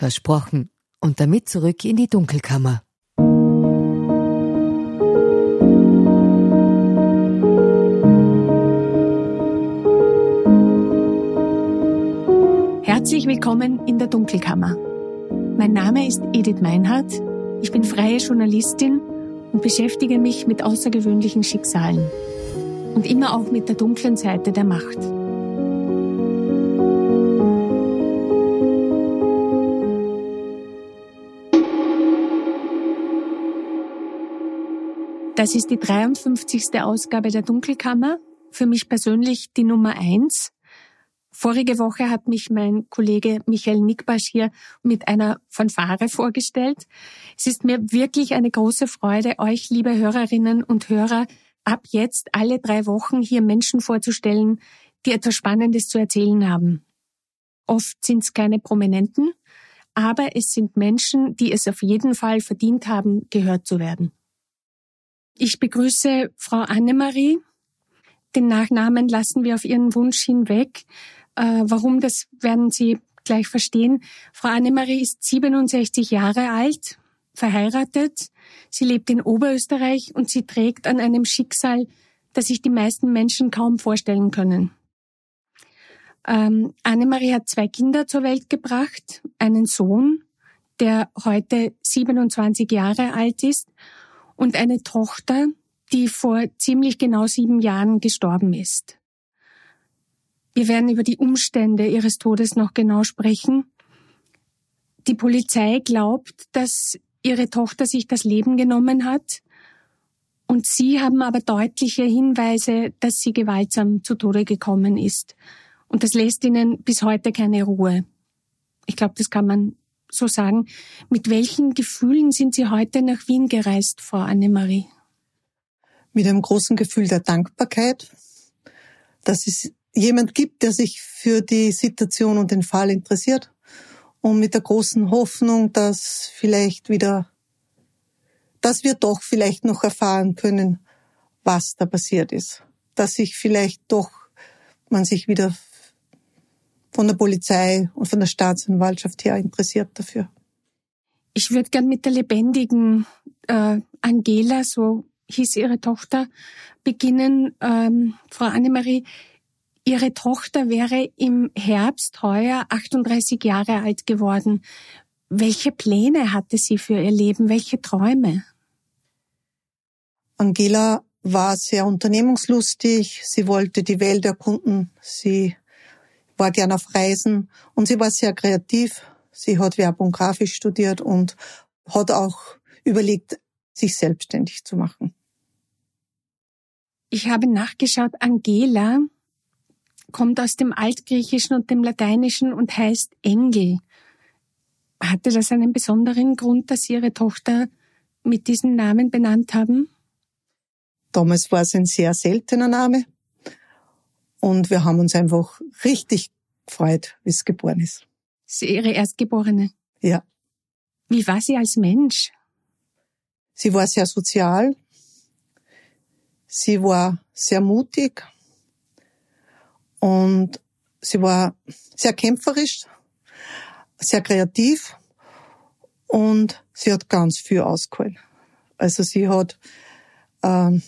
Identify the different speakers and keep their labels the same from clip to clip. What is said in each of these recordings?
Speaker 1: Versprochen. Und damit zurück in die Dunkelkammer.
Speaker 2: Herzlich willkommen in der Dunkelkammer. Mein Name ist Edith Meinhardt. Ich bin freie Journalistin und beschäftige mich mit außergewöhnlichen Schicksalen und immer auch mit der dunklen Seite der Macht. Das ist die 53. Ausgabe der Dunkelkammer. Für mich persönlich die Nummer eins. Vorige Woche hat mich mein Kollege Michael Nickbasch hier mit einer Fanfare vorgestellt. Es ist mir wirklich eine große Freude, euch, liebe Hörerinnen und Hörer, ab jetzt alle drei Wochen hier Menschen vorzustellen, die etwas Spannendes zu erzählen haben. Oft sind es keine Prominenten, aber es sind Menschen, die es auf jeden Fall verdient haben, gehört zu werden. Ich begrüße Frau Annemarie. Den Nachnamen lassen wir auf Ihren Wunsch hinweg. Äh, warum, das werden Sie gleich verstehen. Frau Annemarie ist 67 Jahre alt, verheiratet. Sie lebt in Oberösterreich und sie trägt an einem Schicksal, das sich die meisten Menschen kaum vorstellen können. Ähm, Annemarie hat zwei Kinder zur Welt gebracht, einen Sohn, der heute 27 Jahre alt ist und eine Tochter, die vor ziemlich genau sieben Jahren gestorben ist. Wir werden über die Umstände ihres Todes noch genau sprechen. Die Polizei glaubt, dass ihre Tochter sich das Leben genommen hat, und sie haben aber deutliche Hinweise, dass sie gewaltsam zu Tode gekommen ist. Und das lässt ihnen bis heute keine Ruhe. Ich glaube, das kann man so sagen. Mit welchen Gefühlen sind Sie heute nach Wien gereist, Frau Annemarie?
Speaker 3: Mit einem großen Gefühl der Dankbarkeit, dass es jemand gibt, der sich für die Situation und den Fall interessiert und mit der großen Hoffnung, dass vielleicht wieder, dass wir doch vielleicht noch erfahren können, was da passiert ist, dass sich vielleicht doch man sich wieder von der Polizei und von der Staatsanwaltschaft her interessiert dafür.
Speaker 2: Ich würde gern mit der lebendigen äh, Angela, so hieß ihre Tochter, beginnen. Ähm, Frau Annemarie, ihre Tochter wäre im Herbst heuer 38 Jahre alt geworden. Welche Pläne hatte sie für ihr Leben? Welche Träume?
Speaker 3: Angela war sehr unternehmungslustig. Sie wollte die Welt erkunden. Sie war gern auf Reisen und sie war sehr kreativ. Sie hat Werbung grafisch studiert und hat auch überlegt, sich selbstständig zu machen.
Speaker 2: Ich habe nachgeschaut, Angela kommt aus dem Altgriechischen und dem Lateinischen und heißt Engel. Hatte das einen besonderen Grund, dass Sie Ihre Tochter mit diesem Namen benannt haben?
Speaker 3: Damals war es ein sehr seltener Name. Und wir haben uns einfach richtig gefreut, wie es geboren ist.
Speaker 2: Sie Ihre Erstgeborene?
Speaker 3: Ja.
Speaker 2: Wie war sie als Mensch?
Speaker 3: Sie war sehr sozial. Sie war sehr mutig. Und sie war sehr kämpferisch, sehr kreativ. Und sie hat ganz viel ausgeholt. Also sie hat ähm,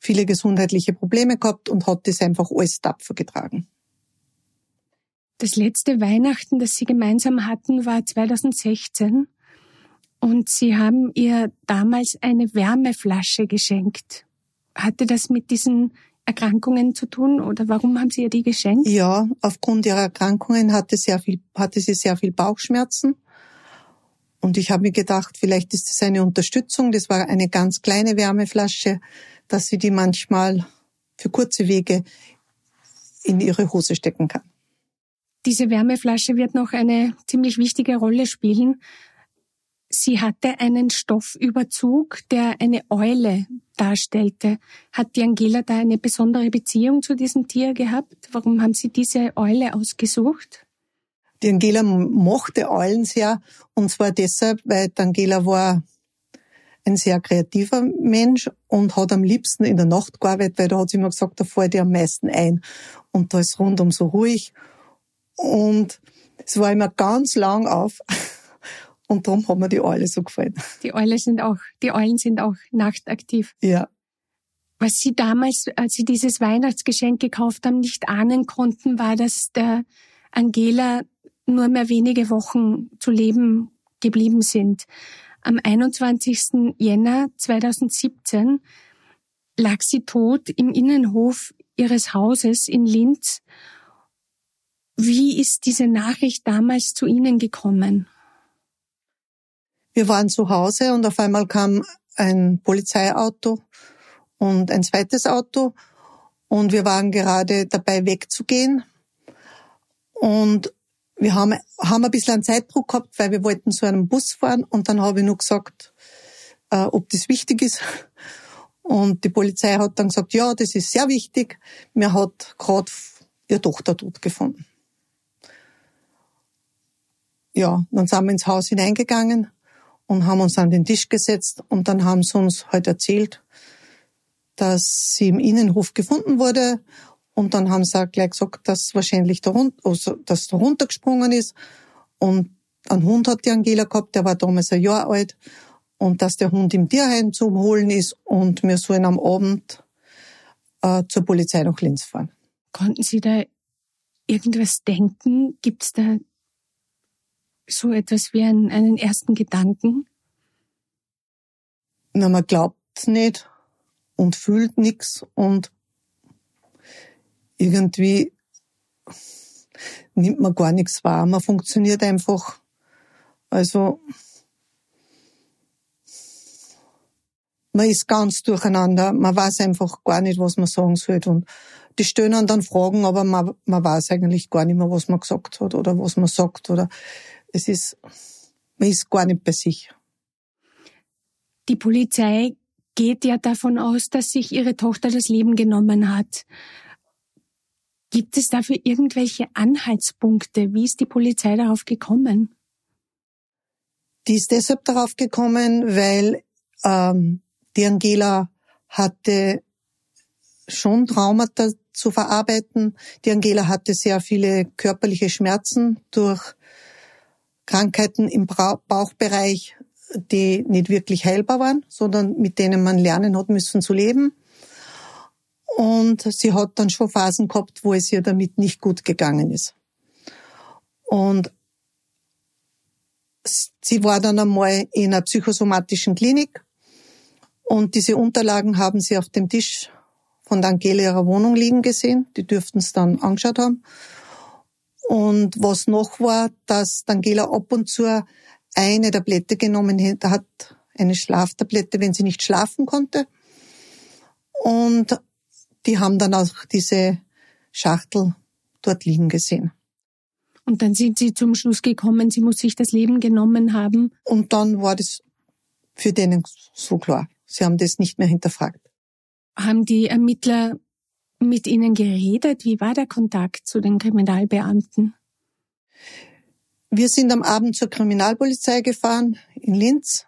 Speaker 3: viele gesundheitliche Probleme gehabt und hat das einfach alles tapfer getragen.
Speaker 2: Das letzte Weihnachten, das Sie gemeinsam hatten, war 2016 und Sie haben ihr damals eine Wärmeflasche geschenkt. Hatte das mit diesen Erkrankungen zu tun oder warum haben Sie ihr die geschenkt?
Speaker 3: Ja, aufgrund ihrer Erkrankungen hatte, sehr viel, hatte sie sehr viel Bauchschmerzen. Und ich habe mir gedacht, vielleicht ist das eine Unterstützung. Das war eine ganz kleine Wärmeflasche, dass sie die manchmal für kurze Wege in ihre Hose stecken kann.
Speaker 2: Diese Wärmeflasche wird noch eine ziemlich wichtige Rolle spielen. Sie hatte einen Stoffüberzug, der eine Eule darstellte. Hat die Angela da eine besondere Beziehung zu diesem Tier gehabt? Warum haben Sie diese Eule ausgesucht?
Speaker 3: Die Angela mochte Eulen sehr, und zwar deshalb, weil die Angela war ein sehr kreativer Mensch und hat am liebsten in der Nacht gearbeitet, weil da hat sie immer gesagt, da fällt ihr am meisten ein. Und da ist rundum so ruhig. Und es war immer ganz lang auf. Und darum hat mir die Eule so gefallen.
Speaker 2: Die Eule sind auch, die Eulen sind auch nachtaktiv.
Speaker 3: Ja.
Speaker 2: Was Sie damals, als Sie dieses Weihnachtsgeschenk gekauft haben, nicht ahnen konnten, war, dass der Angela nur mehr wenige Wochen zu leben geblieben sind. Am 21. Jänner 2017 lag sie tot im Innenhof ihres Hauses in Linz. Wie ist diese Nachricht damals zu Ihnen gekommen?
Speaker 3: Wir waren zu Hause und auf einmal kam ein Polizeiauto und ein zweites Auto und wir waren gerade dabei wegzugehen und wir haben, haben ein bisschen einen Zeitdruck gehabt, weil wir wollten zu einem Bus fahren und dann habe ich nur gesagt, äh, ob das wichtig ist. Und die Polizei hat dann gesagt, ja, das ist sehr wichtig. Mir hat gerade ihre Tochter tot gefunden. Ja, dann sind wir ins Haus hineingegangen und haben uns an den Tisch gesetzt und dann haben sie uns halt erzählt, dass sie im Innenhof gefunden wurde und dann haben sie auch gleich gesagt, dass wahrscheinlich der Hund, also, dass der runtergesprungen ist und ein Hund hat die Angela gehabt, der war damals ein Jahr alt und dass der Hund im Tierheim zum Holen ist und wir sollen am Abend äh, zur Polizei nach Linz fahren.
Speaker 2: Konnten Sie da irgendwas denken? Gibt es da so etwas wie einen, einen ersten Gedanken?
Speaker 3: Na, man glaubt nicht und fühlt nichts und irgendwie nimmt man gar nichts wahr. Man funktioniert einfach. Also man ist ganz durcheinander. Man weiß einfach gar nicht, was man sagen soll. Und die stellen dann Fragen, aber man, man weiß eigentlich gar nicht mehr, was man gesagt hat oder was man sagt. Oder es ist, man ist gar nicht bei sich.
Speaker 2: Die Polizei geht ja davon aus, dass sich ihre Tochter das Leben genommen hat. Gibt es dafür irgendwelche Anhaltspunkte? Wie ist die Polizei darauf gekommen?
Speaker 3: Die ist deshalb darauf gekommen, weil ähm, die Angela hatte schon Traumata zu verarbeiten. Die Angela hatte sehr viele körperliche Schmerzen durch Krankheiten im Bauchbereich, die nicht wirklich heilbar waren, sondern mit denen man lernen hat müssen zu leben. Und sie hat dann schon Phasen gehabt, wo es ihr damit nicht gut gegangen ist. Und sie war dann einmal in einer psychosomatischen Klinik und diese Unterlagen haben sie auf dem Tisch von der Angela ihrer Wohnung liegen gesehen. Die dürften es dann angeschaut haben. Und was noch war, dass Angela ab und zu eine Tablette genommen hat, eine Schlaftablette, wenn sie nicht schlafen konnte. Und die haben dann auch diese Schachtel dort liegen gesehen.
Speaker 2: Und dann sind sie zum Schluss gekommen, sie muss sich das Leben genommen haben.
Speaker 3: Und dann war das für denen so klar. Sie haben das nicht mehr hinterfragt.
Speaker 2: Haben die Ermittler mit Ihnen geredet? Wie war der Kontakt zu den Kriminalbeamten?
Speaker 3: Wir sind am Abend zur Kriminalpolizei gefahren in Linz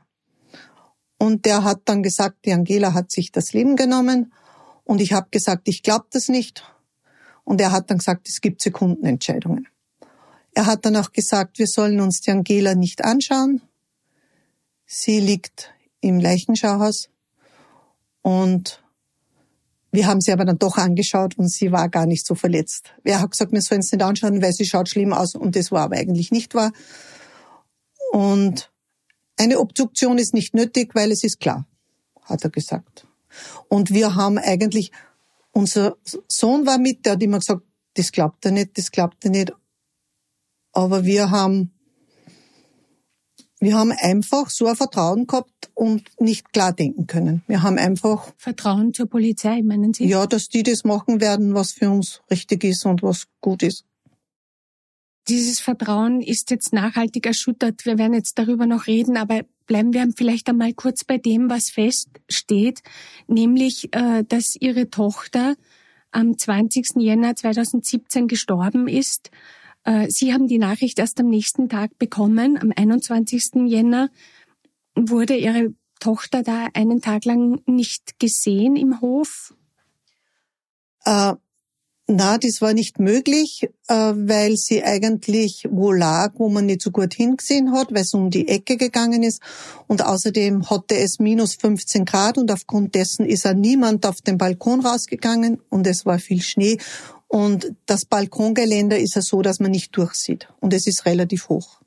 Speaker 3: und der hat dann gesagt, die Angela hat sich das Leben genommen und ich habe gesagt, ich glaube das nicht. Und er hat dann gesagt, es gibt Sekundenentscheidungen. Er hat dann auch gesagt, wir sollen uns die Angela nicht anschauen. Sie liegt im Leichenschauhaus und wir haben sie aber dann doch angeschaut und sie war gar nicht so verletzt. Er hat gesagt, wir sollen es nicht anschauen, weil sie schaut schlimm aus und das war aber eigentlich nicht wahr. Und eine Obduktion ist nicht nötig, weil es ist klar, hat er gesagt. Und wir haben eigentlich, unser Sohn war mit, der hat immer gesagt, das glaubt er nicht, das glaubt er nicht. Aber wir haben, wir haben einfach so ein Vertrauen gehabt und nicht klar denken können. Wir haben einfach
Speaker 2: Vertrauen zur Polizei, meinen Sie?
Speaker 3: Ja, dass die das machen werden, was für uns richtig ist und was gut ist.
Speaker 2: Dieses Vertrauen ist jetzt nachhaltig erschüttert. Wir werden jetzt darüber noch reden, aber bleiben wir vielleicht einmal kurz bei dem, was feststeht, nämlich, äh, dass Ihre Tochter am 20. Jänner 2017 gestorben ist. Äh, Sie haben die Nachricht erst am nächsten Tag bekommen. Am 21. Jänner wurde Ihre Tochter da einen Tag lang nicht gesehen im Hof?
Speaker 3: Äh, na, das war nicht möglich, äh, weil sie eigentlich wo lag, wo man nicht so gut hingesehen hat, weil es um die Ecke gegangen ist. Und außerdem hatte es minus 15 Grad und aufgrund dessen ist auch niemand auf den Balkon rausgegangen und es war viel Schnee. Und das Balkongeländer ist ja so, dass man nicht durchsieht. Und es ist relativ hoch.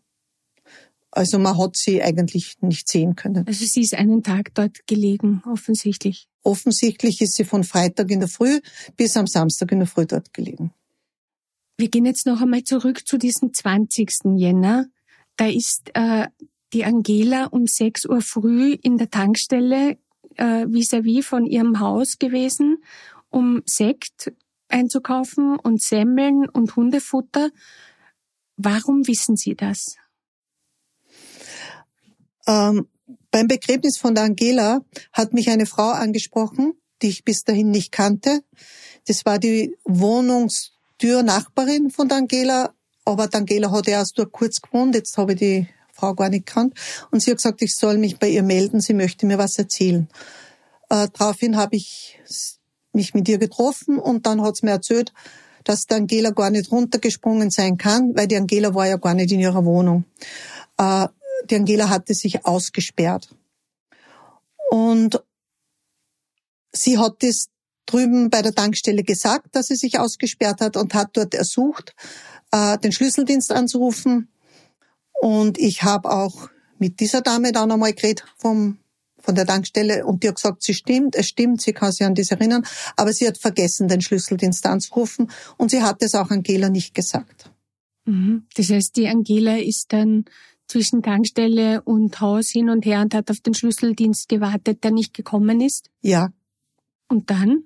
Speaker 3: Also man hat sie eigentlich nicht sehen können.
Speaker 2: Also sie ist einen Tag dort gelegen, offensichtlich.
Speaker 3: Offensichtlich ist sie von Freitag in der Früh bis am Samstag in der Früh dort gelegen.
Speaker 2: Wir gehen jetzt noch einmal zurück zu diesem 20. Jänner. Da ist äh, die Angela um 6 Uhr früh in der Tankstelle äh, vis-à-vis -vis von ihrem Haus gewesen, um Sekt einzukaufen und Semmeln und Hundefutter. Warum wissen Sie das?
Speaker 3: Ähm, beim Begräbnis von Angela hat mich eine Frau angesprochen, die ich bis dahin nicht kannte. Das war die Wohnungstür-Nachbarin von Angela, aber Angela hat erst dort kurz gewohnt, jetzt habe ich die Frau gar nicht kannt. Und sie hat gesagt, ich soll mich bei ihr melden, sie möchte mir was erzählen. Äh, daraufhin habe ich mich mit ihr getroffen und dann hat sie mir erzählt, dass die Angela gar nicht runtergesprungen sein kann, weil die Angela war ja gar nicht in ihrer Wohnung. Äh, die Angela hatte sich ausgesperrt. Und sie hat das drüben bei der Tankstelle gesagt, dass sie sich ausgesperrt hat und hat dort ersucht, äh, den Schlüsseldienst anzurufen. Und ich habe auch mit dieser Dame dann einmal geredet vom, von der Tankstelle und die hat gesagt, sie stimmt, es stimmt, sie kann sich an das erinnern, aber sie hat vergessen, den Schlüsseldienst anzurufen und sie hat es auch Angela nicht gesagt.
Speaker 2: Mhm. Das heißt, die Angela ist dann zwischen Tankstelle und Haus hin und her und hat auf den Schlüsseldienst gewartet, der nicht gekommen ist?
Speaker 3: Ja.
Speaker 2: Und dann?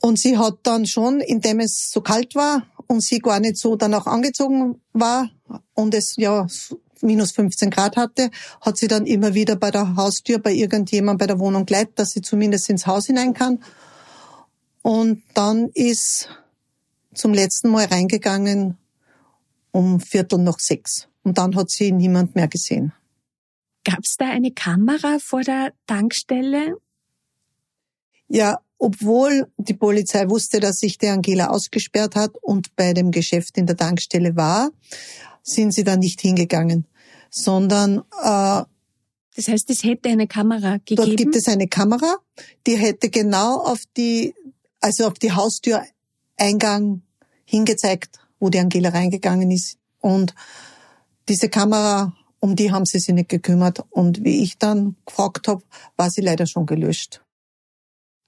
Speaker 3: Und sie hat dann schon, indem es so kalt war und sie gar nicht so danach angezogen war und es ja minus 15 Grad hatte, hat sie dann immer wieder bei der Haustür bei irgendjemand bei der Wohnung geleitet, dass sie zumindest ins Haus hinein kann. Und dann ist zum letzten Mal reingegangen um Viertel nach sechs. Und dann hat sie niemand mehr gesehen.
Speaker 2: Gab es da eine Kamera vor der Tankstelle?
Speaker 3: Ja, obwohl die Polizei wusste, dass sich die Angela ausgesperrt hat und bei dem Geschäft in der Tankstelle war, sind sie da nicht hingegangen, sondern äh,
Speaker 2: das heißt, es hätte eine Kamera gegeben.
Speaker 3: Dort gibt es eine Kamera, die hätte genau auf die, also auf die Haustüreingang hingezeigt, wo die Angela reingegangen ist. Und diese Kamera, um die haben sie sich nicht gekümmert. Und wie ich dann gefragt habe, war sie leider schon gelöscht.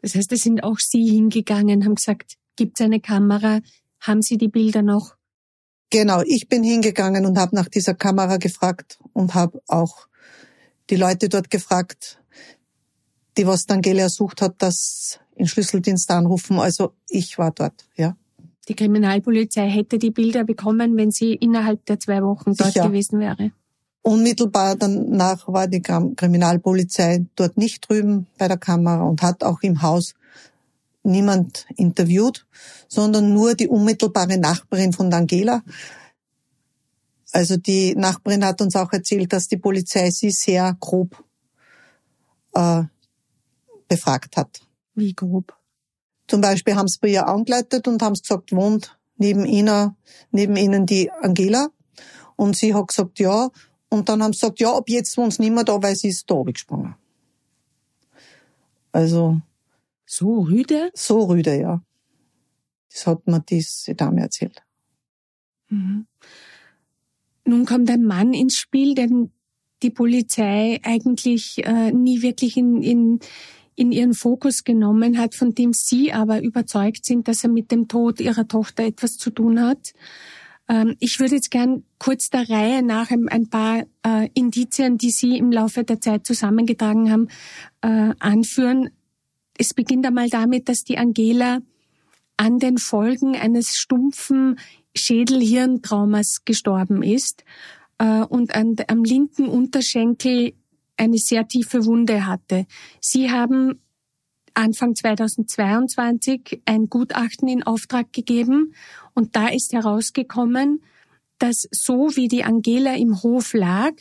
Speaker 2: Das heißt, es sind auch Sie hingegangen, haben gesagt, gibt es eine Kamera? Haben Sie die Bilder noch?
Speaker 3: Genau, ich bin hingegangen und habe nach dieser Kamera gefragt und habe auch die Leute dort gefragt, die was Angela ersucht hat, dass in Schlüsseldienst anrufen. Also ich war dort, ja.
Speaker 2: Die Kriminalpolizei hätte die Bilder bekommen, wenn sie innerhalb der zwei Wochen dort Sicher. gewesen wäre.
Speaker 3: Unmittelbar danach war die Kriminalpolizei dort nicht drüben bei der Kamera und hat auch im Haus niemand interviewt, sondern nur die unmittelbare Nachbarin von Angela. Also die Nachbarin hat uns auch erzählt, dass die Polizei sie sehr grob äh, befragt hat.
Speaker 2: Wie grob?
Speaker 3: Zum Beispiel haben sie bei ihr angeleitet und haben gesagt, wohnt neben ihnen, neben ihnen die Angela. Und sie hat gesagt, ja. Und dann haben sie gesagt, ja, ab jetzt wohnt sie nicht mehr da, weil sie ist da gesprungen. Also.
Speaker 2: So rüde?
Speaker 3: So rüde, ja. Das hat mir diese Dame erzählt.
Speaker 2: Mhm. Nun kommt ein Mann ins Spiel, den die Polizei eigentlich äh, nie wirklich in, in in ihren Fokus genommen hat, von dem Sie aber überzeugt sind, dass er mit dem Tod Ihrer Tochter etwas zu tun hat. Ähm, ich würde jetzt gern kurz der Reihe nach ein paar äh, Indizien, die Sie im Laufe der Zeit zusammengetragen haben, äh, anführen. Es beginnt einmal damit, dass die Angela an den Folgen eines stumpfen Schädelhirntraumas gestorben ist äh, und am linken Unterschenkel eine sehr tiefe Wunde hatte. Sie haben Anfang 2022 ein Gutachten in Auftrag gegeben und da ist herausgekommen, dass so wie die Angela im Hof lag,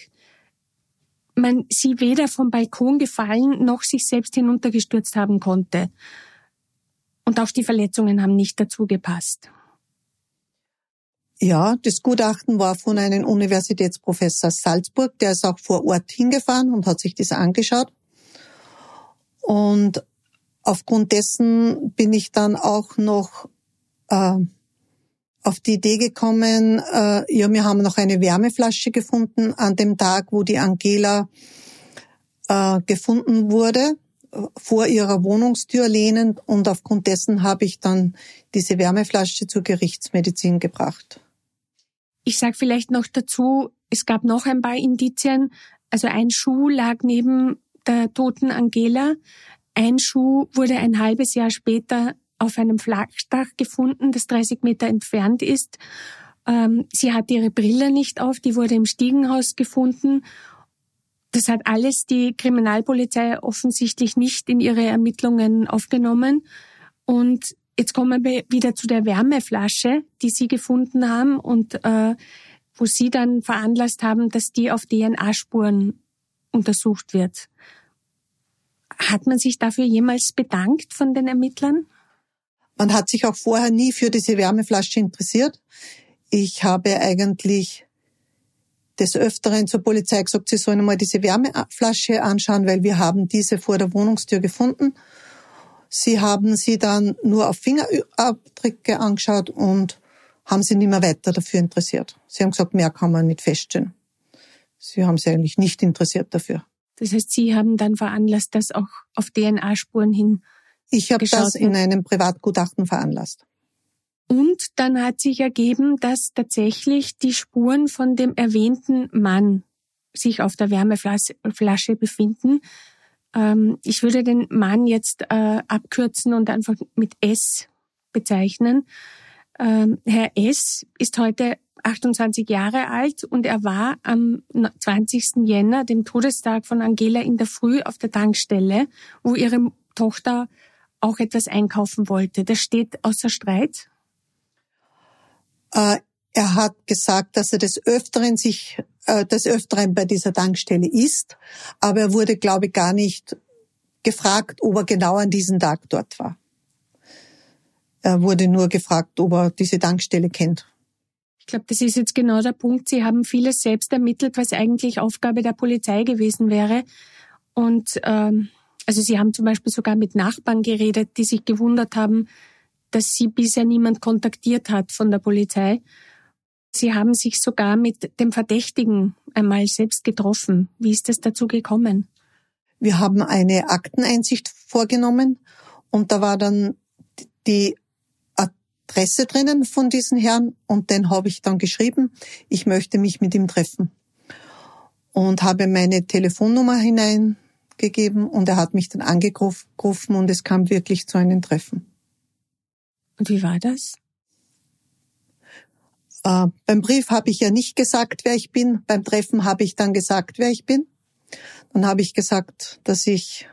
Speaker 2: man sie weder vom Balkon gefallen noch sich selbst hinuntergestürzt haben konnte. Und auch die Verletzungen haben nicht dazu gepasst.
Speaker 3: Ja, das Gutachten war von einem Universitätsprofessor Salzburg, der ist auch vor Ort hingefahren und hat sich das angeschaut. Und aufgrund dessen bin ich dann auch noch äh, auf die Idee gekommen, äh, ja, wir haben noch eine Wärmeflasche gefunden an dem Tag, wo die Angela äh, gefunden wurde, vor ihrer Wohnungstür lehnend und aufgrund dessen habe ich dann diese Wärmeflasche zur Gerichtsmedizin gebracht.
Speaker 2: Ich sage vielleicht noch dazu, es gab noch ein paar Indizien. Also ein Schuh lag neben der toten Angela. Ein Schuh wurde ein halbes Jahr später auf einem Flachdach gefunden, das 30 Meter entfernt ist. Ähm, sie hatte ihre Brille nicht auf, die wurde im Stiegenhaus gefunden. Das hat alles die Kriminalpolizei offensichtlich nicht in ihre Ermittlungen aufgenommen. Und Jetzt kommen wir wieder zu der Wärmeflasche, die Sie gefunden haben und äh, wo Sie dann veranlasst haben, dass die auf DNA-Spuren untersucht wird. Hat man sich dafür jemals bedankt von den Ermittlern?
Speaker 3: Man hat sich auch vorher nie für diese Wärmeflasche interessiert. Ich habe eigentlich des Öfteren zur Polizei gesagt, sie sollen mal diese Wärmeflasche anschauen, weil wir haben diese vor der Wohnungstür gefunden Sie haben sie dann nur auf Fingerabdrücke angeschaut und haben sie nicht mehr weiter dafür interessiert. Sie haben gesagt, mehr kann man nicht feststellen. Sie haben sich eigentlich nicht interessiert dafür.
Speaker 2: Das heißt, Sie haben dann veranlasst, dass auch auf DNA-Spuren hin.
Speaker 3: Ich habe das in einem Privatgutachten veranlasst.
Speaker 2: Und dann hat sich ergeben, dass tatsächlich die Spuren von dem erwähnten Mann sich auf der Wärmeflasche befinden. Ähm, ich würde den Mann jetzt äh, abkürzen und einfach mit S bezeichnen. Ähm, Herr S ist heute 28 Jahre alt und er war am 20. Jänner, dem Todestag von Angela, in der Früh auf der Tankstelle, wo ihre Tochter auch etwas einkaufen wollte. Das steht außer Streit.
Speaker 3: Äh, er hat gesagt, dass er des Öfteren sich äh, des Öfteren bei dieser Tankstelle ist, aber er wurde, glaube ich, gar nicht gefragt, ob er genau an diesem Tag dort war. Er wurde nur gefragt, ob er diese Tankstelle kennt.
Speaker 2: Ich glaube, das ist jetzt genau der Punkt. Sie haben vieles selbst ermittelt, was eigentlich Aufgabe der Polizei gewesen wäre. Und ähm, also Sie haben zum Beispiel sogar mit Nachbarn geredet, die sich gewundert haben, dass sie bisher niemand kontaktiert hat von der Polizei. Sie haben sich sogar mit dem Verdächtigen einmal selbst getroffen. Wie ist es dazu gekommen?
Speaker 3: Wir haben eine Akteneinsicht vorgenommen und da war dann die Adresse drinnen von diesem Herrn und den habe ich dann geschrieben, ich möchte mich mit ihm treffen. Und habe meine Telefonnummer hineingegeben und er hat mich dann angerufen und es kam wirklich zu einem Treffen.
Speaker 2: Und wie war das?
Speaker 3: Äh, beim Brief habe ich ja nicht gesagt, wer ich bin. Beim Treffen habe ich dann gesagt, wer ich bin. Dann habe ich gesagt, dass ich,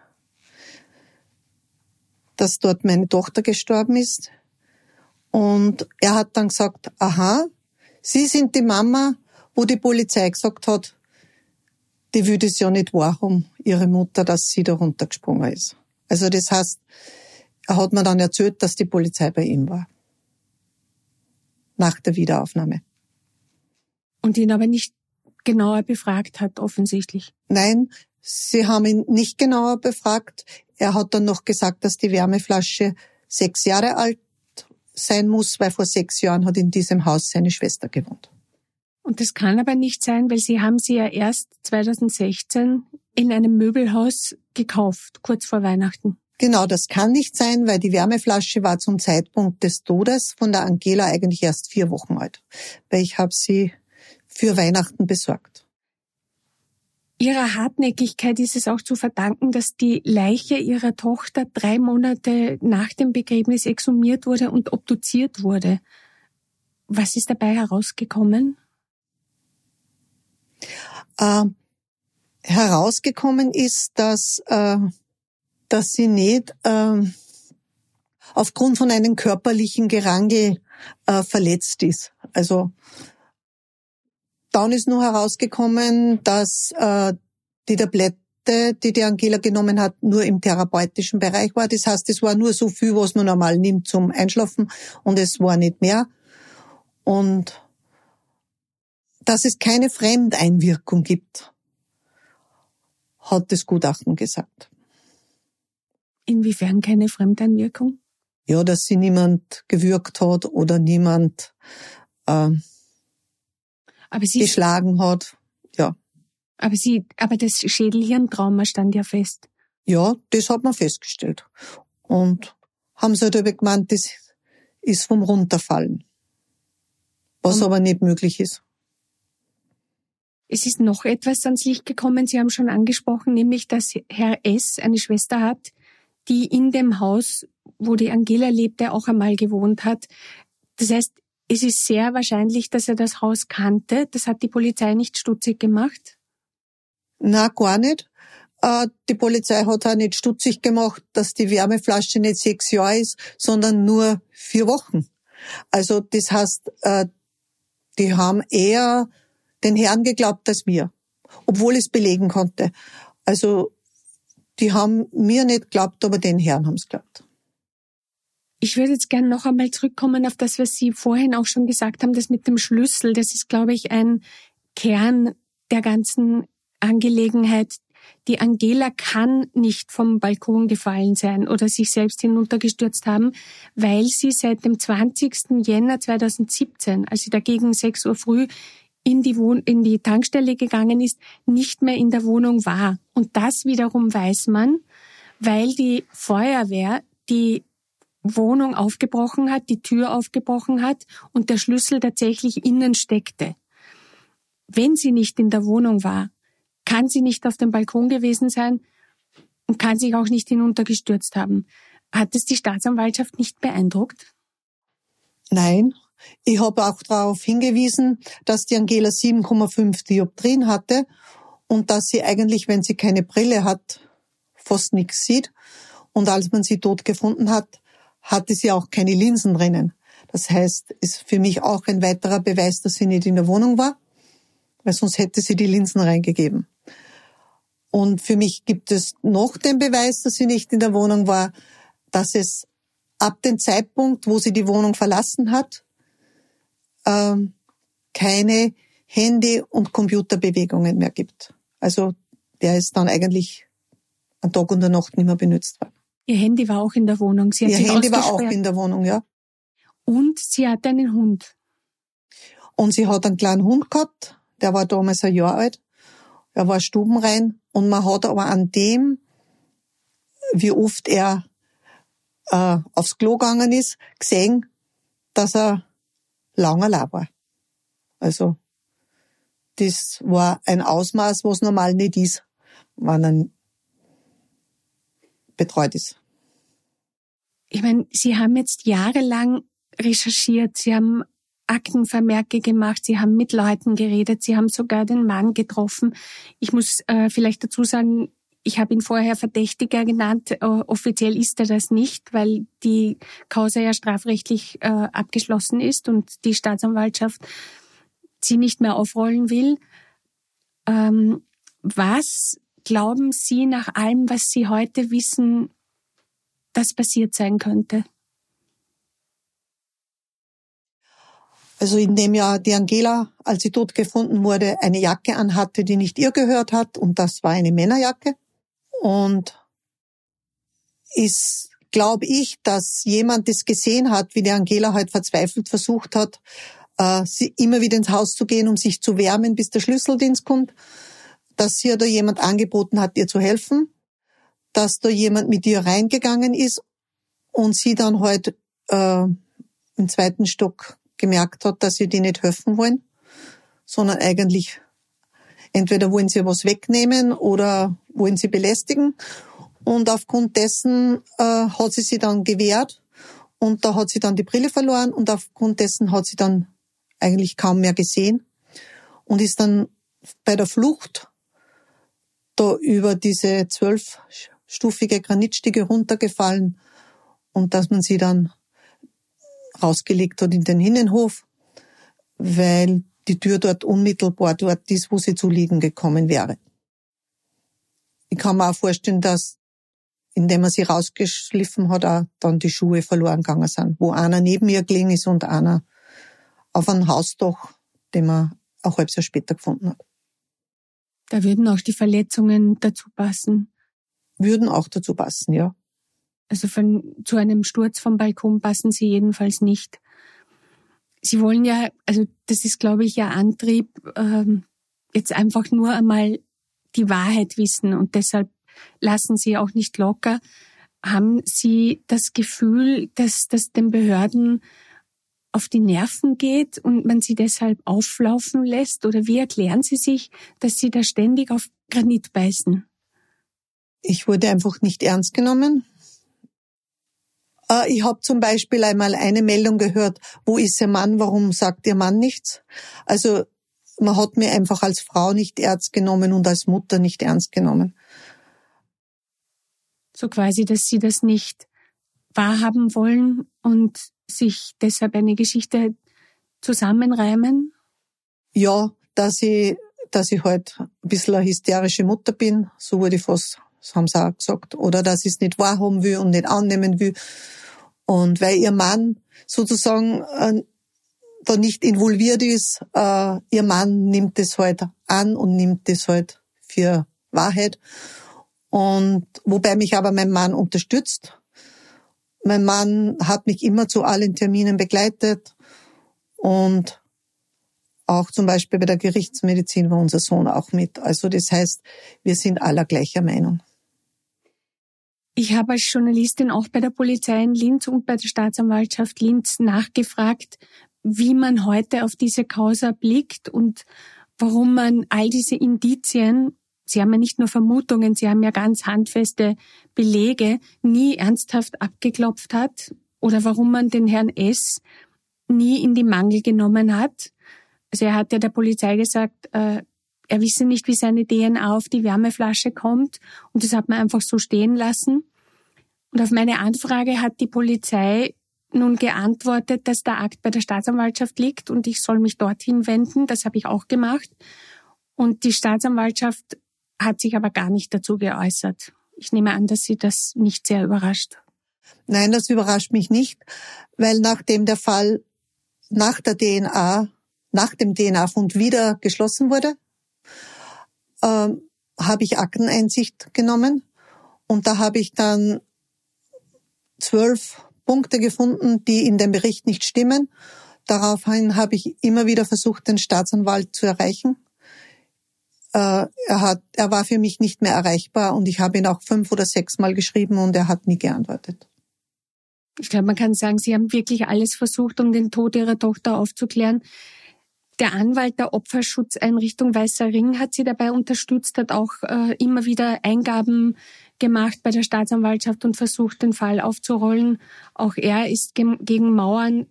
Speaker 3: dass dort meine Tochter gestorben ist. Und er hat dann gesagt, aha, Sie sind die Mama, wo die Polizei gesagt hat, die würde es ja nicht warum ihre Mutter, dass sie da runtergesprungen ist. Also das heißt, er hat mir dann erzählt, dass die Polizei bei ihm war nach der Wiederaufnahme.
Speaker 2: Und ihn aber nicht genauer befragt hat, offensichtlich.
Speaker 3: Nein, sie haben ihn nicht genauer befragt. Er hat dann noch gesagt, dass die Wärmeflasche sechs Jahre alt sein muss, weil vor sechs Jahren hat in diesem Haus seine Schwester gewohnt.
Speaker 2: Und das kann aber nicht sein, weil Sie haben sie ja erst 2016 in einem Möbelhaus gekauft, kurz vor Weihnachten.
Speaker 3: Genau, das kann nicht sein, weil die Wärmeflasche war zum Zeitpunkt des Todes von der Angela eigentlich erst vier Wochen alt, weil ich habe sie für Weihnachten besorgt.
Speaker 2: Ihrer Hartnäckigkeit ist es auch zu verdanken, dass die Leiche ihrer Tochter drei Monate nach dem Begräbnis exhumiert wurde und obduziert wurde. Was ist dabei herausgekommen?
Speaker 3: Äh, herausgekommen ist, dass äh, dass sie nicht äh, aufgrund von einem körperlichen Gerangel äh, verletzt ist. Also dann ist nur herausgekommen, dass äh, die Tablette, die die Angela genommen hat, nur im therapeutischen Bereich war. Das heißt, es war nur so viel, was man normal nimmt zum Einschlafen und es war nicht mehr. Und dass es keine Fremdeinwirkung gibt, hat das Gutachten gesagt.
Speaker 2: Inwiefern keine Fremdeinwirkung?
Speaker 3: Ja, dass sie niemand gewürgt hat oder niemand äh, aber sie geschlagen hat. Ja.
Speaker 2: Aber sie, aber das Schädelhirntrauma stand ja fest.
Speaker 3: Ja, das hat man festgestellt. Und haben sie halt aber gemeint, das ist vom Runterfallen. Was aber nicht möglich ist.
Speaker 2: Es ist noch etwas ans Licht gekommen. Sie haben schon angesprochen, nämlich, dass Herr S. eine Schwester hat, die in dem Haus, wo die Angela lebte, auch einmal gewohnt hat. Das heißt, es ist sehr wahrscheinlich, dass er das Haus kannte. Das hat die Polizei nicht stutzig gemacht?
Speaker 3: Na, gar nicht. Äh, die Polizei hat auch nicht stutzig gemacht, dass die Wärmeflasche nicht sechs Jahre ist, sondern nur vier Wochen. Also das heißt, äh, die haben eher den Herrn geglaubt als mir, obwohl es belegen konnte. Also die haben mir nicht geglaubt, aber den Herrn haben es geglaubt.
Speaker 2: Ich würde jetzt gerne noch einmal zurückkommen auf das, was Sie vorhin auch schon gesagt haben, das mit dem Schlüssel. Das ist, glaube ich, ein Kern der ganzen Angelegenheit. Die Angela kann nicht vom Balkon gefallen sein oder sich selbst hinuntergestürzt haben, weil sie seit dem 20. Jänner 2017, als sie dagegen 6 Uhr früh in die, Wohn in die Tankstelle gegangen ist, nicht mehr in der Wohnung war. Und das wiederum weiß man, weil die Feuerwehr die Wohnung aufgebrochen hat, die Tür aufgebrochen hat und der Schlüssel tatsächlich innen steckte. Wenn sie nicht in der Wohnung war, kann sie nicht auf dem Balkon gewesen sein und kann sich auch nicht hinuntergestürzt haben. Hat es die Staatsanwaltschaft nicht beeindruckt?
Speaker 3: Nein, ich habe auch darauf hingewiesen, dass die Angela 7,5 Dioptrien hatte und dass sie eigentlich, wenn sie keine Brille hat, fast nichts sieht. Und als man sie tot gefunden hat, hatte sie auch keine Linsen drinnen. Das heißt, ist für mich auch ein weiterer Beweis, dass sie nicht in der Wohnung war, weil sonst hätte sie die Linsen reingegeben. Und für mich gibt es noch den Beweis, dass sie nicht in der Wohnung war, dass es ab dem Zeitpunkt, wo sie die Wohnung verlassen hat, ähm, keine Handy- und Computerbewegungen mehr gibt. Also der ist dann eigentlich an Tag und der Nacht nicht mehr benutzt worden.
Speaker 2: Ihr Handy war auch in der Wohnung.
Speaker 3: Sie hat Ihr Handy war auch in der Wohnung, ja.
Speaker 2: Und sie hatte einen Hund.
Speaker 3: Und sie hat einen kleinen Hund gehabt, der war damals ein Jahr alt. Er war stubenrein und man hat aber an dem, wie oft er äh, aufs Klo gegangen ist, gesehen, dass er langer Laber. Also das war ein Ausmaß, was normal nicht ist, wenn er betreut ist.
Speaker 2: Ich meine, Sie haben jetzt jahrelang recherchiert, Sie haben Aktenvermerke gemacht, Sie haben mit Leuten geredet, Sie haben sogar den Mann getroffen. Ich muss äh, vielleicht dazu sagen, ich habe ihn vorher Verdächtiger genannt. Äh, offiziell ist er das nicht, weil die Causa ja strafrechtlich äh, abgeschlossen ist und die Staatsanwaltschaft sie nicht mehr aufrollen will. Ähm, was glauben Sie nach allem, was Sie heute wissen, das passiert sein könnte?
Speaker 3: Also in dem Jahr die Angela, als sie tot gefunden wurde, eine Jacke anhatte, die nicht ihr gehört hat, und das war eine Männerjacke. Und ist, glaube ich, dass jemand das gesehen hat, wie die Angela halt verzweifelt versucht hat, äh, sie immer wieder ins Haus zu gehen, um sich zu wärmen, bis der Schlüsseldienst kommt. dass ihr da jemand angeboten hat, ihr zu helfen, dass da jemand mit ihr reingegangen ist und sie dann halt äh, im zweiten Stock gemerkt hat, dass sie die nicht helfen wollen, sondern eigentlich entweder wollen sie was wegnehmen oder wollen sie belästigen. Und aufgrund dessen äh, hat sie sie dann gewehrt und da hat sie dann die Brille verloren und aufgrund dessen hat sie dann eigentlich kaum mehr gesehen und ist dann bei der Flucht da über diese zwölfstufige Granitstiege runtergefallen und dass man sie dann rausgelegt hat in den Innenhof, weil die Tür dort unmittelbar dort ist, wo sie zu liegen gekommen wäre. Ich kann mir auch vorstellen, dass indem er sie rausgeschliffen hat, auch dann die Schuhe verloren gegangen sind, wo einer neben ihr gelegen ist und einer auf einem Hausdach, den man auch halb Jahr später gefunden hat.
Speaker 2: Da würden auch die Verletzungen dazu passen.
Speaker 3: Würden auch dazu passen, ja.
Speaker 2: Also von, zu einem Sturz vom Balkon passen sie jedenfalls nicht. Sie wollen ja, also das ist, glaube ich, Ihr Antrieb, ähm, jetzt einfach nur einmal die Wahrheit wissen und deshalb lassen Sie auch nicht locker. Haben Sie das Gefühl, dass das den Behörden auf die Nerven geht und man sie deshalb auflaufen lässt? Oder wie erklären Sie sich, dass Sie da ständig auf Granit beißen?
Speaker 3: Ich wurde einfach nicht ernst genommen. Äh, ich habe zum Beispiel einmal eine Meldung gehört, wo ist Ihr Mann, warum sagt Ihr Mann nichts? Also man hat mir einfach als Frau nicht ernst genommen und als Mutter nicht ernst genommen.
Speaker 2: So quasi, dass Sie das nicht wahrhaben wollen und sich deshalb eine Geschichte zusammenreimen?
Speaker 3: Ja, dass ich, dass ich halt ein bisschen eine hysterische Mutter bin, so wurde ich fast, das haben sie auch gesagt, oder dass ich es nicht wahrhaben will und nicht annehmen will. Und weil ihr Mann sozusagen äh, da nicht involviert ist, äh, ihr Mann nimmt es halt an und nimmt es halt für Wahrheit. Und wobei mich aber mein Mann unterstützt mein Mann hat mich immer zu allen Terminen begleitet und auch zum Beispiel bei der Gerichtsmedizin war unser Sohn auch mit. Also das heißt, wir sind aller gleicher Meinung.
Speaker 2: Ich habe als Journalistin auch bei der Polizei in Linz und bei der Staatsanwaltschaft Linz nachgefragt, wie man heute auf diese Causa blickt und warum man all diese Indizien Sie haben ja nicht nur Vermutungen, Sie haben ja ganz handfeste Belege, nie ernsthaft abgeklopft hat oder warum man den Herrn S. nie in die Mangel genommen hat. Also er hat ja der Polizei gesagt, äh, er wisse nicht, wie seine DNA auf die Wärmeflasche kommt und das hat man einfach so stehen lassen. Und auf meine Anfrage hat die Polizei nun geantwortet, dass der Akt bei der Staatsanwaltschaft liegt und ich soll mich dorthin wenden. Das habe ich auch gemacht. Und die Staatsanwaltschaft hat sich aber gar nicht dazu geäußert. Ich nehme an, dass Sie das nicht sehr überrascht.
Speaker 3: Nein, das überrascht mich nicht, weil nachdem der Fall nach der DNA, nach dem DNA-Fund wieder geschlossen wurde, äh, habe ich Akteneinsicht genommen und da habe ich dann zwölf Punkte gefunden, die in dem Bericht nicht stimmen. Daraufhin habe ich immer wieder versucht, den Staatsanwalt zu erreichen äh, er hat, er war für mich nicht mehr erreichbar und ich habe ihn auch fünf oder sechs Mal geschrieben und er hat nie geantwortet.
Speaker 2: Ich glaube, man kann sagen, Sie haben wirklich alles versucht, um den Tod Ihrer Tochter aufzuklären. Der Anwalt der Opferschutzeinrichtung Weißer Ring hat Sie dabei unterstützt, hat auch äh, immer wieder Eingaben gemacht bei der Staatsanwaltschaft und versucht, den Fall aufzurollen. Auch er ist gegen Mauern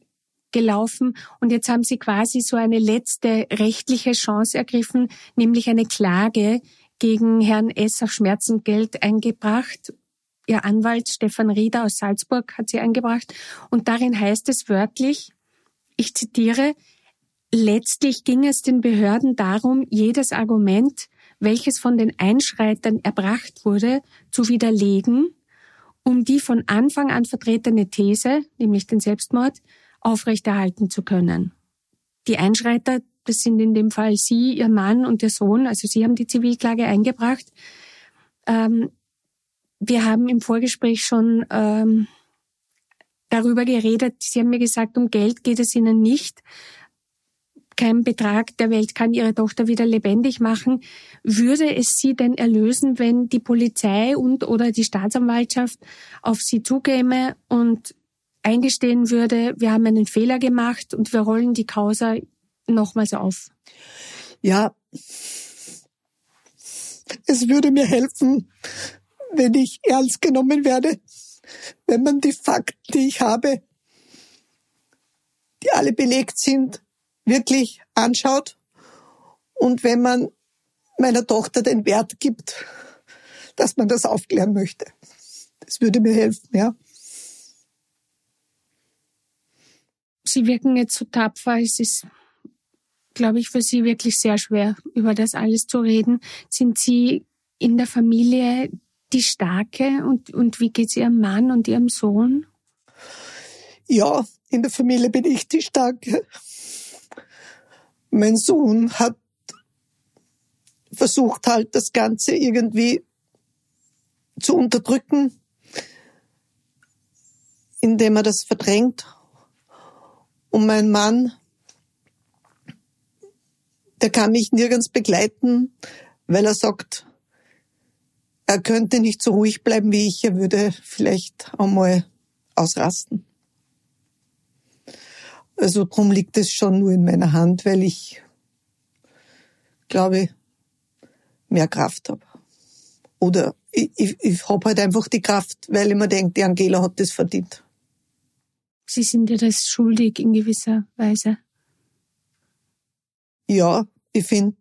Speaker 2: gelaufen und jetzt haben sie quasi so eine letzte rechtliche Chance ergriffen, nämlich eine Klage gegen Herrn S. auf Schmerzengeld eingebracht. Ihr Anwalt Stefan Rieder aus Salzburg hat sie eingebracht und darin heißt es wörtlich, ich zitiere, letztlich ging es den Behörden darum, jedes Argument, welches von den Einschreitern erbracht wurde, zu widerlegen, um die von Anfang an vertretene These, nämlich den Selbstmord, aufrechterhalten zu können. Die Einschreiter, das sind in dem Fall Sie, Ihr Mann und Ihr Sohn, also Sie haben die Zivilklage eingebracht. Ähm, wir haben im Vorgespräch schon ähm, darüber geredet. Sie haben mir gesagt, um Geld geht es Ihnen nicht. Kein Betrag der Welt kann ihre Tochter wieder lebendig machen. Würde es sie denn erlösen, wenn die Polizei und oder die Staatsanwaltschaft auf sie zukäme und eingestehen würde, wir haben einen Fehler gemacht und wir rollen die Causa nochmals auf?
Speaker 3: Ja, es würde mir helfen, wenn ich ernst genommen werde, wenn man die Fakten, die ich habe, die alle belegt sind, wirklich anschaut und wenn man meiner Tochter den Wert gibt, dass man das aufklären möchte. Das würde mir helfen, ja.
Speaker 2: Sie wirken jetzt so tapfer. Es ist, glaube ich, für Sie wirklich sehr schwer, über das alles zu reden. Sind Sie in der Familie die Starke und, und wie geht's Ihrem Mann und Ihrem Sohn?
Speaker 3: Ja, in der Familie bin ich die Starke. Mein Sohn hat versucht halt das Ganze irgendwie zu unterdrücken, indem er das verdrängt. Und mein Mann, der kann mich nirgends begleiten, weil er sagt, er könnte nicht so ruhig bleiben wie ich, er würde vielleicht einmal ausrasten. Also drum liegt es schon nur in meiner Hand, weil ich glaube, mehr Kraft habe. Oder ich, ich, ich habe halt einfach die Kraft, weil ich mir denke, die Angela hat das verdient.
Speaker 2: Sie sind dir das schuldig in gewisser Weise.
Speaker 3: Ja, ich finde,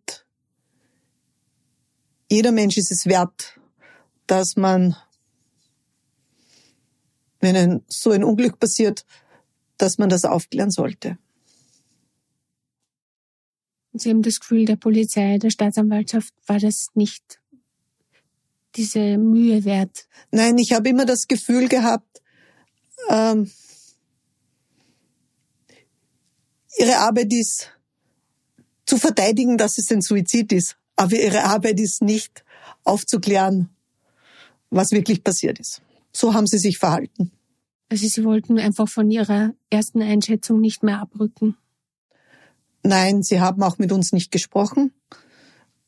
Speaker 3: jeder Mensch ist es wert, dass man, wenn ein, so ein Unglück passiert, dass man das aufklären sollte.
Speaker 2: Sie haben das Gefühl, der Polizei, der Staatsanwaltschaft war das nicht diese Mühe wert?
Speaker 3: Nein, ich habe immer das Gefühl gehabt, ähm, ihre Arbeit ist zu verteidigen, dass es ein Suizid ist. Aber ihre Arbeit ist nicht aufzuklären, was wirklich passiert ist. So haben sie sich verhalten.
Speaker 2: Also Sie wollten einfach von Ihrer ersten Einschätzung nicht mehr abrücken?
Speaker 3: Nein, Sie haben auch mit uns nicht gesprochen.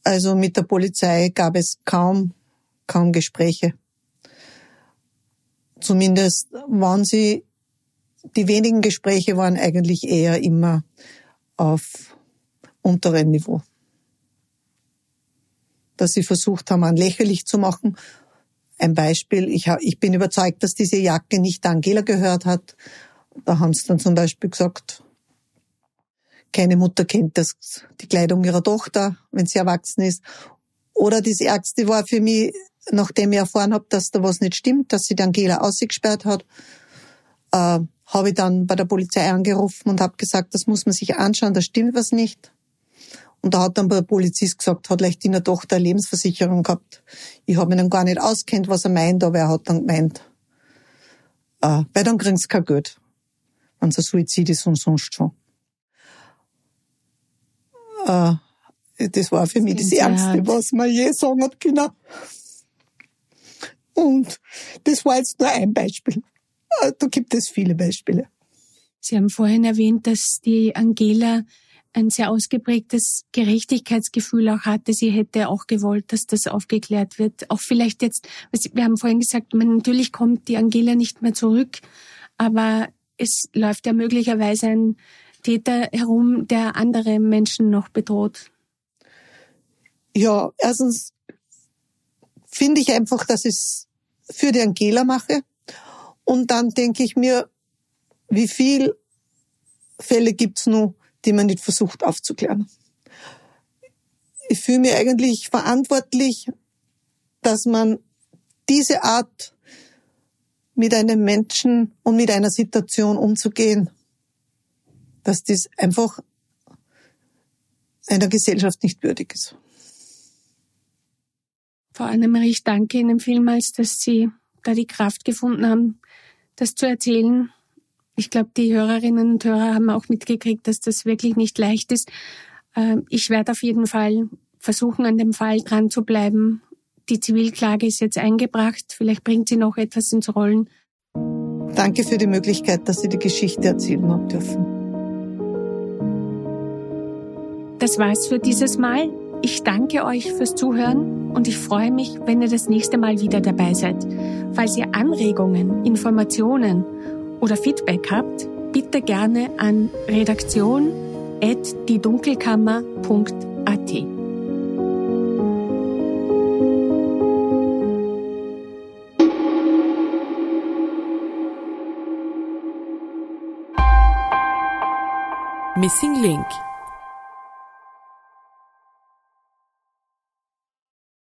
Speaker 3: Also mit der Polizei gab es kaum, kaum Gespräche. Zumindest waren sie, die wenigen Gespräche waren eigentlich eher immer auf unterem Niveau. Dass sie versucht haben, an lächerlich zu machen ein Beispiel, ich, ich bin überzeugt, dass diese Jacke nicht Angela gehört hat. Da haben sie dann zum Beispiel gesagt, keine Mutter kennt das, die Kleidung ihrer Tochter, wenn sie erwachsen ist. Oder das Ärgste war für mich, nachdem ich erfahren habe, dass da was nicht stimmt, dass sie die Angela ausgesperrt hat, äh, habe ich dann bei der Polizei angerufen und habe gesagt, das muss man sich anschauen, da stimmt was nicht. Und da hat dann der Polizist gesagt, hat leicht in der Tochter eine Lebensversicherung gehabt. Ich habe ihn gar nicht auskennt, was er meint, aber er hat dann gemeint, äh, weil dann kriegen sie kein Geld, wenn es ein Suizid ist und sonst schon. Äh, das war für mich das Ärgste, was man je sagen hat können. Und das war jetzt nur ein Beispiel. Äh, da gibt es viele Beispiele.
Speaker 2: Sie haben vorhin erwähnt, dass die Angela ein sehr ausgeprägtes Gerechtigkeitsgefühl auch hatte. Sie hätte auch gewollt, dass das aufgeklärt wird. Auch vielleicht jetzt, wir haben vorhin gesagt, man, natürlich kommt die Angela nicht mehr zurück, aber es läuft ja möglicherweise ein Täter herum, der andere Menschen noch bedroht.
Speaker 3: Ja, erstens finde ich einfach, dass ich es für die Angela mache. Und dann denke ich mir, wie viel Fälle gibt's noch, die man nicht versucht aufzuklären. Ich fühle mich eigentlich verantwortlich, dass man diese Art mit einem Menschen und mit einer Situation umzugehen, dass das einfach einer Gesellschaft nicht würdig ist.
Speaker 2: Frau Annemarie, ich danke Ihnen vielmals, dass Sie da die Kraft gefunden haben, das zu erzählen ich glaube, die Hörerinnen und Hörer haben auch mitgekriegt, dass das wirklich nicht leicht ist. Ähm, ich werde auf jeden Fall versuchen, an dem Fall dran zu bleiben. Die Zivilklage ist jetzt eingebracht. Vielleicht bringt sie noch etwas ins Rollen.
Speaker 3: Danke für die Möglichkeit, dass Sie die Geschichte erzählen haben dürfen.
Speaker 2: Das war's für dieses Mal. Ich danke euch fürs Zuhören und ich freue mich, wenn ihr das nächste Mal wieder dabei seid. Falls ihr Anregungen, Informationen oder Feedback habt, bitte gerne an redaktion.diedunkelkammer.at.
Speaker 1: Missing Link